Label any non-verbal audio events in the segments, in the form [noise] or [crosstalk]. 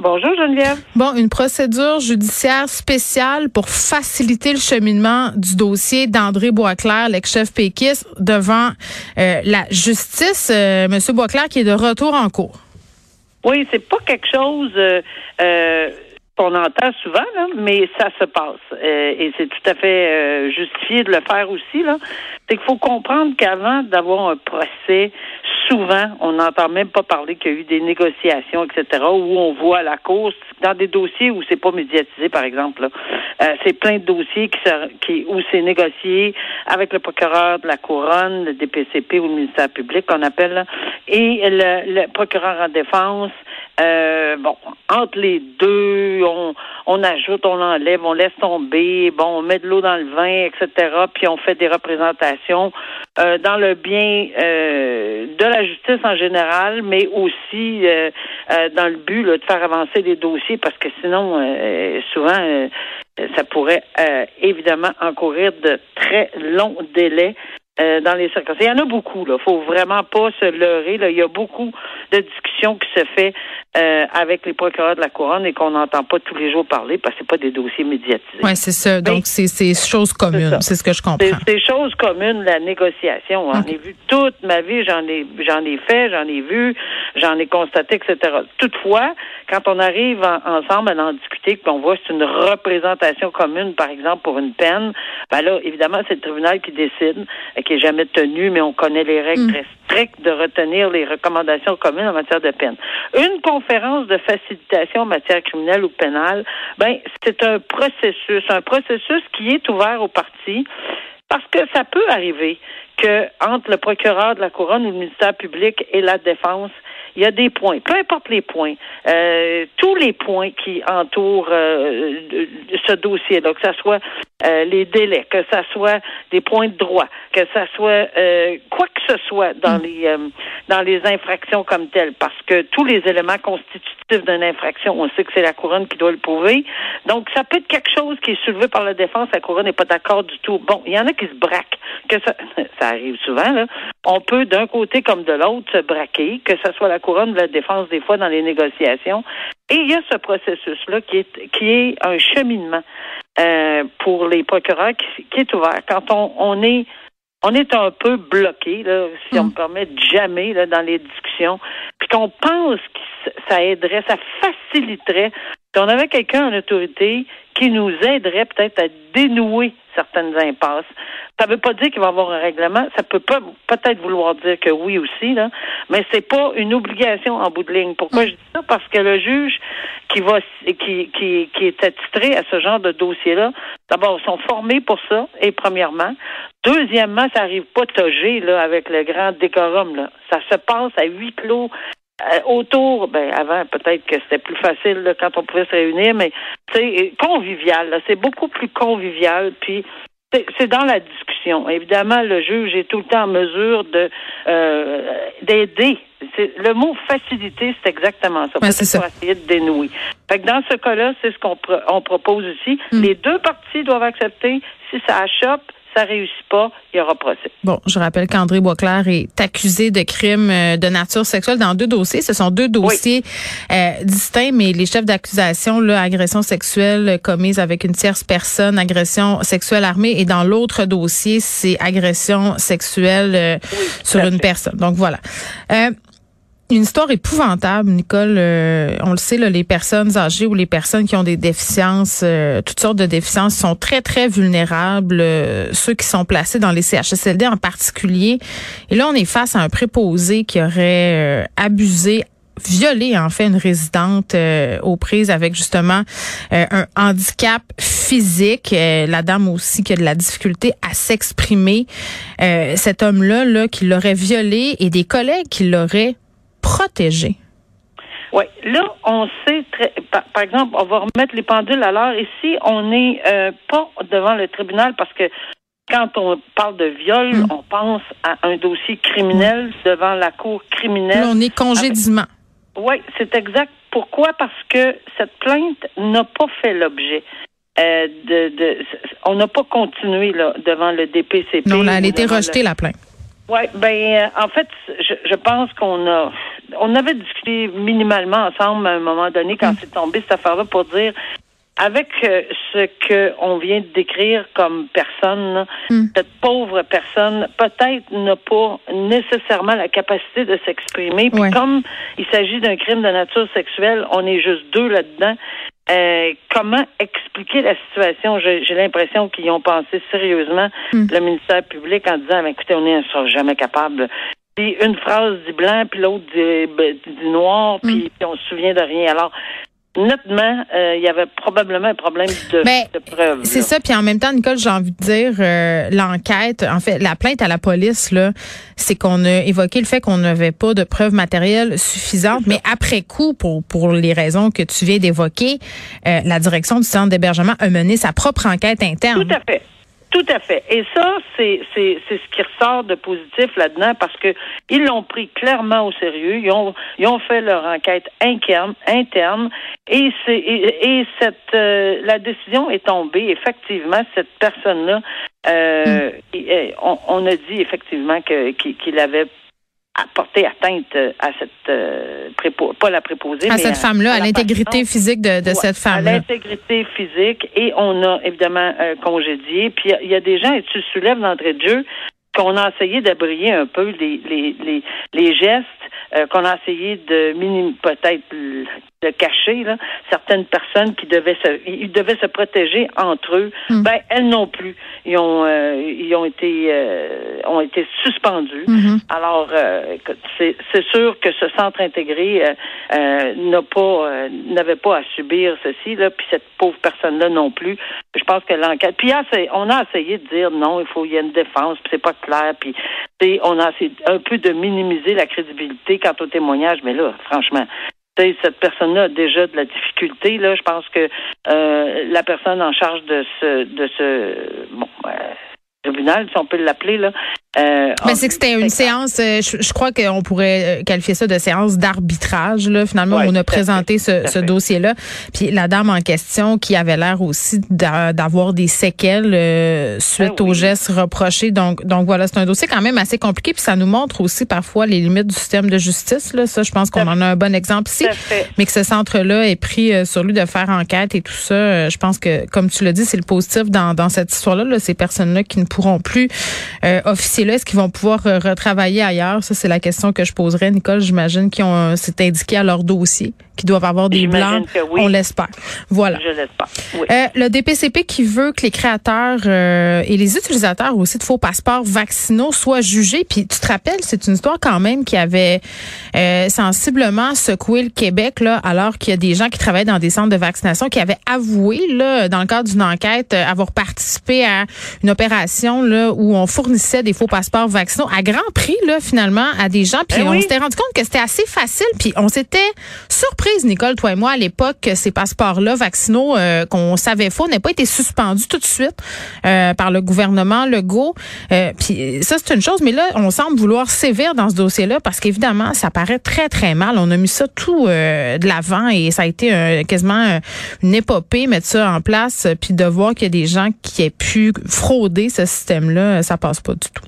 Bonjour, Geneviève. Bon, une procédure judiciaire spéciale pour faciliter le cheminement du dossier d'André Boisclair, l'ex-chef péquiste, devant euh, la justice. Euh, Monsieur Boisclair qui est de retour en cours. Oui, c'est pas quelque chose euh, qu'on entend souvent, là, mais ça se passe. Et c'est tout à fait justifié de le faire aussi. C'est qu'il faut comprendre qu'avant d'avoir un procès, souvent, on n'entend même pas parler qu'il y a eu des négociations, etc., où on voit la cause dans des dossiers où c'est pas médiatisé, par exemple. Euh, c'est plein de dossiers qui, qui où c'est négocié avec le procureur de la couronne, le DPCP ou le ministère public qu'on appelle, et le, le procureur en défense. Euh, bon, entre les deux, on, on ajoute, on enlève, on laisse tomber, bon, on met de l'eau dans le vin, etc. Puis on fait des représentations euh, dans le bien euh, de la justice en général, mais aussi euh, euh, dans le but de faire avancer les dossiers, parce que sinon, euh, souvent, ça pourrait évidemment encourir de très longs délais dans les circonstances. Il y en a beaucoup, là. Faut vraiment pas se leurrer. Là. Il y a beaucoup de discussions qui se fait euh, avec les procureurs de la couronne et qu'on n'entend pas tous les jours parler parce que c'est pas des dossiers médiatisés. Oui, c'est ça. Donc, c'est c'est chose commune. ça. C'est ce que je C'est comprends. des choses communes, la négociation. J'en ai vu toute ma vie, j'en ai j'en ai fait, j'en ai vu, j'en ai constaté, etc. Toutefois, quand on arrive en- ensemble à en discuter, qu'on voit que c'est une représentation commune, par exemple, pour une peine, ben là, évidemment, c'est le tribunal qui décide, euh, qui est jamais tenu, mais on connaît les règles très de retenir les recommandations communes en matière de peine. Une conférence de facilitation en matière criminelle ou pénale, ben, c'est un processus, un processus qui est ouvert aux parties parce que ça peut arriver que entre le procureur de la couronne ou le ministère public et la défense, il y a des points, peu importe les points, euh, tous les points qui entourent euh, ce dossier-là, que ce soit euh, les délais, que ce soit des points de droit, que ce soit euh, quoi que ce soit dans les euh, dans les infractions comme telles, parce que tous les éléments constitutifs d'une infraction, on sait que c'est la couronne qui doit le prouver. Donc, ça peut être quelque chose qui est soulevé par la défense, la couronne n'est pas d'accord du tout. Bon, il y en a qui se braquent, que ça, [laughs] ça arrive souvent, là. On peut d'un côté comme de l'autre se braquer, que ce soit la couronne ou la défense des fois dans les négociations. Et il y a ce processus-là qui est, qui est un cheminement euh, pour les procureurs qui, qui est ouvert. Quand on, on est on est un peu bloqué, là, si on me permet de jamais là, dans les discussions, puis qu'on pense que ça aiderait, ça faciliterait. Si on avait quelqu'un en autorité qui nous aiderait peut-être à dénouer certaines impasses. Ça ne veut pas dire qu'il va y avoir un règlement. Ça peut pas peut-être vouloir dire que oui aussi, là, mais c'est pas une obligation en bout de ligne. Pourquoi je dis ça? Parce que le juge qui va qui, qui, qui est attitré à ce genre de dossier-là, d'abord, ils sont formés pour ça, et premièrement. Deuxièmement, ça arrive pas togé là, avec le grand décorum. Là. Ça se passe à huis clos. euh, autour, ben avant peut-être que c'était plus facile là, quand on pouvait se réunir, mais c'est convivial. là. C'est beaucoup plus convivial. Puis c'est dans la discussion. Évidemment, le juge est tout le temps en mesure de euh, d'aider. Le mot faciliter, c'est exactement ça. Ouais, c'est ça. pour essayer de dénouer. Fait que dans ce cas-là, c'est ce qu'on pro- on propose ici. Hmm. Les deux parties doivent accepter. Si ça achoppe, ça réussit pas, il y aura procès. Bon, je rappelle qu'André Boisclair est accusé de crimes euh, de nature sexuelle dans deux dossiers. Ce sont deux dossiers euh, distincts, mais les chefs d'accusation, là, agression sexuelle commise avec une tierce personne, agression sexuelle armée, et dans l'autre dossier, c'est agression sexuelle euh, sur une personne. Donc voilà. Euh, une histoire épouvantable, Nicole. euh, on le sait, là, les personnes âgées ou les personnes qui ont des déficiences, euh, toutes sortes de déficiences, sont très, très vulnérables. euh, ceux qui sont placés dans les CHSLD en particulier. Et là, on est face à un préposé qui aurait euh, abusé violé en fait une résidente euh, aux prises avec justement euh, un handicap physique Euh, la dame aussi qui a de la difficulté à s'exprimer Euh, cet homme là là qui l'aurait violé et des collègues qui l'auraient protégé Oui, là, on sait, très, par, par exemple, on va remettre les pendules à l'heure. Ici, on n'est euh, pas devant le tribunal parce que quand on parle de viol, Mm. on pense à un dossier criminel devant la cour criminelle. Là, on est congédiement. Oui, c'est exact. Pourquoi? Parce que cette plainte n'a pas fait l'objet. euh, de, de, on n'a pas continué là, devant le DPCP. Non, là, elle a été rejetée, la plainte. Oui, ben euh, en fait, je, je pense qu'on a on avait discuté minimalement ensemble à un moment donné quand Mm. c'est tombé cette affaire-là pour dire avec euh, ce que on vient de décrire comme personne, Mm. cette pauvre personne peut-être n'a pas nécessairement la capacité de s'exprimer. Puis Ouais. comme il s'agit d'un crime de nature sexuelle, on est juste deux là-dedans. Euh, comment expliquer la situation? J'ai l'impression qu'ils ont pensé sérieusement Mm. le ministère public en disant, écoutez, on n'est jamais capable. Puis une phrase dit blanc, puis l'autre dit, ben, dit noir, puis, puis on se souvient de rien. Alors, nettement, euh, il y avait probablement un problème de, Mais de preuve. C'est ça. Puis en même temps, Nicole, j'ai envie de dire, euh, l'enquête, en fait, la plainte à la police, là, c'est qu'on a évoqué le fait qu'on n'avait pas de preuves matérielles suffisantes. Mais après coup, pour pour les raisons que tu viens d'évoquer, euh, la direction du centre d'hébergement a mené sa propre enquête interne. Tout à fait. Tout à fait. Et ça, c'est c'est c'est ce qui ressort de positif là-dedans parce que ils l'ont pris clairement au sérieux. Ils ont ils ont fait leur enquête interne interne et c'est et, et cette euh, la décision est tombée. Effectivement, cette personne-là, euh, et- et on, on a dit effectivement que qu'il qu'il avait apporté atteinte à cette euh, prépo, pas la préposée, à mais cette femme-là, à l'intégrité physique de, de Ouais, cette À femme-là. l'intégrité physique et on a évidemment euh, congédié. Puis il y a- il y, a des gens, et tu soulèves d'entrée de jeu, qu'on a essayé d'abrier un peu les, les, les, les gestes, euh, qu'on a essayé de minim peut-être de cacher là, certaines personnes qui devaient se ils devaient se protéger entre eux. Mm. Ben elles non plus. Ils ont euh, ils ont été euh, ont été suspendus. Mhm. Alors, euh, c'est c'est sûr que ce centre intégré euh, euh, n'a pas euh, n'avait pas à subir ceci là, puis cette pauvre personne là non plus. Je pense que l'enquête. Puis on a essayé de dire non, il faut il y a une défense, puis c'est pas clair, puis on a essayé un peu de minimiser la crédibilité quant au témoignage, mais là, franchement. Cette personne-là a déjà de la difficulté. Là, je pense que euh, la personne en charge de ce de ce bon euh, tribunal, si on peut l'appeler là, euh, Mais c'est que c'était une séance, euh, je, je crois qu'on pourrait euh, qualifier ça de séance d'arbitrage. Là, finalement, Ouais, on a présenté fait, ce, ce dossier-là. Puis la dame en question, qui avait l'air aussi d'a- d'avoir des séquelles euh, suite Ben oui. aux gestes reprochés. Donc, donc voilà, c'est un dossier quand même assez compliqué. Puis ça nous montre aussi parfois les limites du système de justice. Là, ça, je pense qu'on en a un bon exemple ici. Mais que ce centre-là est pris euh, sur lui de faire enquête et tout ça, je pense que, comme tu l'as dit, c'est le positif dans, dans cette histoire-là. Là, ces personnes-là qui ne pourront plus euh, officier là, est-ce qu'ils vont pouvoir euh, retravailler ailleurs? Ça, c'est la question que je poserais, Nicole. J'imagine qu'ils ont, c'est indiqué à leur dossier, qu'ils doivent avoir des blancs. oui. On l'espère. Voilà. Je l'espère. Oui. Euh, le DPCP qui veut que les créateurs euh, et les utilisateurs aussi de faux passeports vaccinaux soient jugés. Puis tu te rappelles, c'est une histoire quand même qui avait euh, sensiblement secoué le Québec là, alors qu'il y a des gens qui travaillent dans des centres de vaccination qui avaient avoué là, dans le cadre d'une enquête, avoir participé à une opération là où on fournissait des faux passeports vaccinaux à grand prix là finalement à des gens. Puis Eh on oui. s'était rendu compte que c'était assez facile. Puis on s'était surprise, Nicole, toi et moi, à l'époque, que ces passeports-là vaccinaux euh, qu'on savait faux n'aient pas été suspendus tout de suite euh, par le gouvernement Legault. Euh, puis ça, c'est une chose, mais là, on semble vouloir sévir dans ce dossier-là parce qu'évidemment, ça paraît très, très mal. On a mis ça tout euh, de l'avant et ça a été quasiment une épopée, mettre ça en place, puis de voir qu'il y a des gens qui aient pu frauder ce système-là, ça passe pas du tout.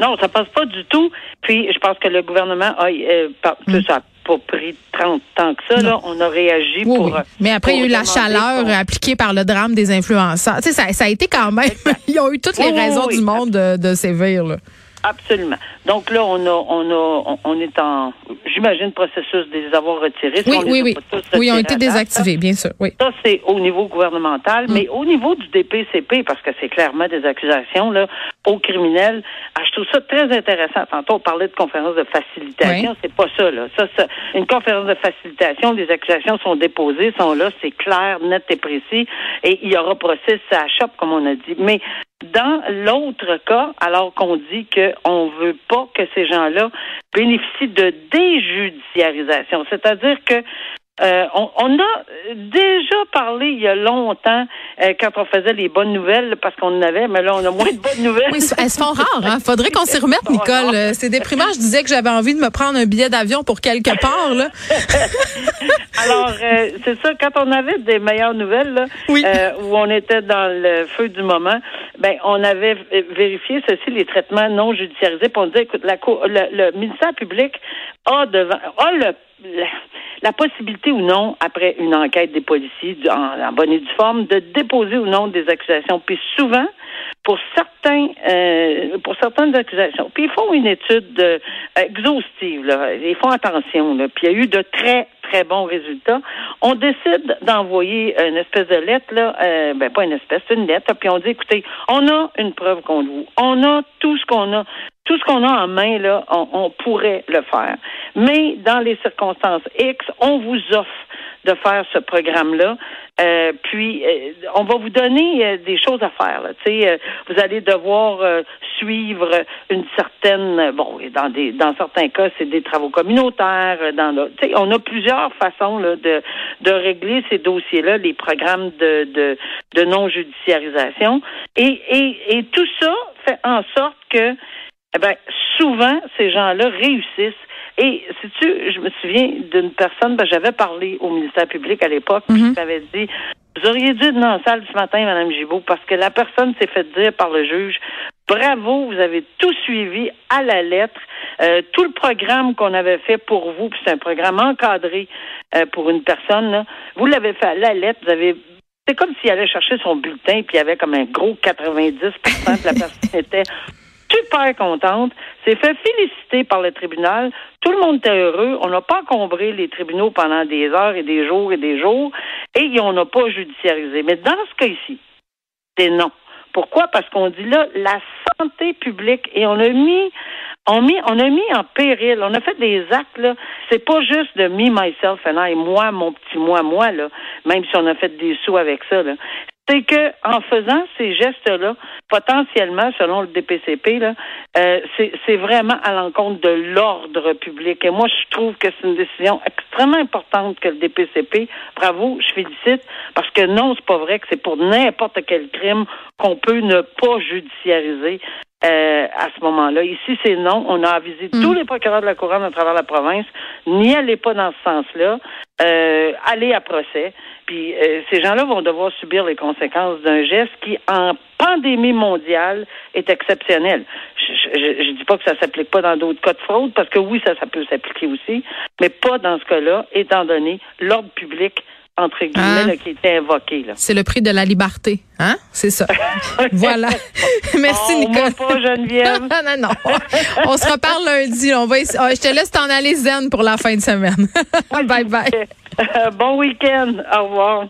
Non, ça passe pas du tout. Puis, je pense que le gouvernement a, euh, par- Mm. ça pas pris 30 ans que ça, là. On a réagi Oui, pour. oui. Mais après, il y a eu la chaleur appliquée par le drame des influenceurs. Tu sais, ça, ça a été quand même. [laughs] Ils ont eu toutes les Oui, raisons du monde de, de sévir. Là. Absolument. Donc là, on a, on a, on, est en, j'imagine, processus de les avoir retirés. Oui, oui, oui. Oui, ils ont été désactivés, bien sûr. Oui. Ça, c'est au niveau gouvernemental, Mm. mais au niveau du DPCP, parce que c'est clairement des accusations là, aux criminels, ah, je trouve ça très intéressant. Tantôt, on parlait de conférence de facilitation, Oui. c'est pas ça. Là. Ça, ça, une conférence de facilitation, les accusations sont déposées, sont là, c'est clair, net et précis, et il y aura procès, ça chope, comme on a dit. Mais dans l'autre cas, alors qu'on dit qu'on veut pas que ces gens-là bénéficient de déjudiciarisation, c'est-à-dire que Euh, on, on, a déjà parlé il y a longtemps euh, quand on faisait les bonnes nouvelles parce qu'on en avait, mais là on a moins de bonnes nouvelles. Oui, elles se font rares. Hein? Faudrait qu'on s'y remette, Nicole. C'est déprimant. Je disais que j'avais envie de me prendre un billet d'avion pour quelque part. Là. [laughs] Alors euh, c'est ça. Quand on avait des meilleures nouvelles là, oui. où on était dans le feu du moment, ben on avait vérifié ceci les traitements non judiciarisés. Puis on disait écoute la le, le ministère public a devant a le la, possibilité ou non, après une enquête des policiers en, en bonne et due forme, de déposer ou non des accusations. Puis souvent, pour certains, euh, pour certaines accusations, puis ils font une étude euh, exhaustive, là. ils font attention, là. puis il y a eu de très très bons résultats. On décide d'envoyer une espèce de lettre, là, euh, ben pas une espèce, une lettre, puis on dit, écoutez, on a une preuve contre vous, on a tout ce qu'on a, tout ce qu'on a en main, là, on, pourrait le faire. Mais dans les circonstances X, on vous offre de faire ce programme-là. Euh, puis, euh, on va vous donner euh, des choses à faire. Là. vous allez devoir suivre une certaine, bon, dans des, dans certains cas, c'est des travaux communautaires. Dans, on a plusieurs façons là, de, de régler ces dossiers-là, les programmes de, de, de non judiciarisation, et, et, et tout ça fait en sorte que, eh ben, souvent, ces gens-là réussissent et si tu, je me souviens d'une personne, ben, j'avais parlé au ministère public à l'époque, mm -hmm. m'avait dit Vous auriez dû être dans la salle ce matin, Mme Gibault, parce que la personne s'est fait dire par le juge Bravo, vous avez tout suivi à la lettre. Euh, tout le programme qu'on avait fait pour vous, puis c'est un programme encadré euh, pour une personne, là, vous l'avez fait à la lettre, vous avez c'est comme s'il allait chercher son bulletin, puis il y avait comme un gros 90% la personne était super contente, s'est fait féliciter par le tribunal. Tout le monde était heureux. On n'a pas encombré les tribunaux pendant des heures et des jours et des jours et on n'a pas judiciarisé. Mais dans ce cas-ci, c'est non. Pourquoi? Parce qu'on dit là, la santé publique et on a mis on, mis, on a mis en péril, on a fait des actes, là. C'est pas juste de me, myself and I, moi, mon petit moi, moi, là. Même si on a fait des sous avec ça, là c'est que en faisant ces gestes-là, potentiellement, selon le DPCP, là, euh, c'est vraiment à l'encontre de l'ordre public. Et moi, je trouve que c'est une décision extrêmement importante que le DPCP. Bravo, je félicite, parce que non, c'est pas vrai que c'est pour n'importe quel crime qu'on peut ne pas judiciariser. Euh, à ce moment-là. Ici, c'est non. On a avisé tous les procureurs de la couronne à travers la province. N'y allez pas dans ce sens-là. Euh, allez à procès. Puis euh, ces gens-là vont devoir subir les conséquences d'un geste qui, en pandémie mondiale, est exceptionnel. Je, je, dis pas que ça s'applique pas dans d'autres cas de fraude, parce que oui, ça, ça peut s'appliquer aussi, mais pas dans ce cas-là, étant donné l'ordre public entre guillemets, ah. là, qui était invoqué. C'est le prix de la liberté, hein? C'est ça. [laughs] voilà. [laughs] Merci, oh, Nicole. Moi pas, Geneviève. [laughs] non, non. On se reparle lundi. On va oh, je te laisse t'en aller zen pour la fin de semaine. bye bye. bon week-end. Au revoir.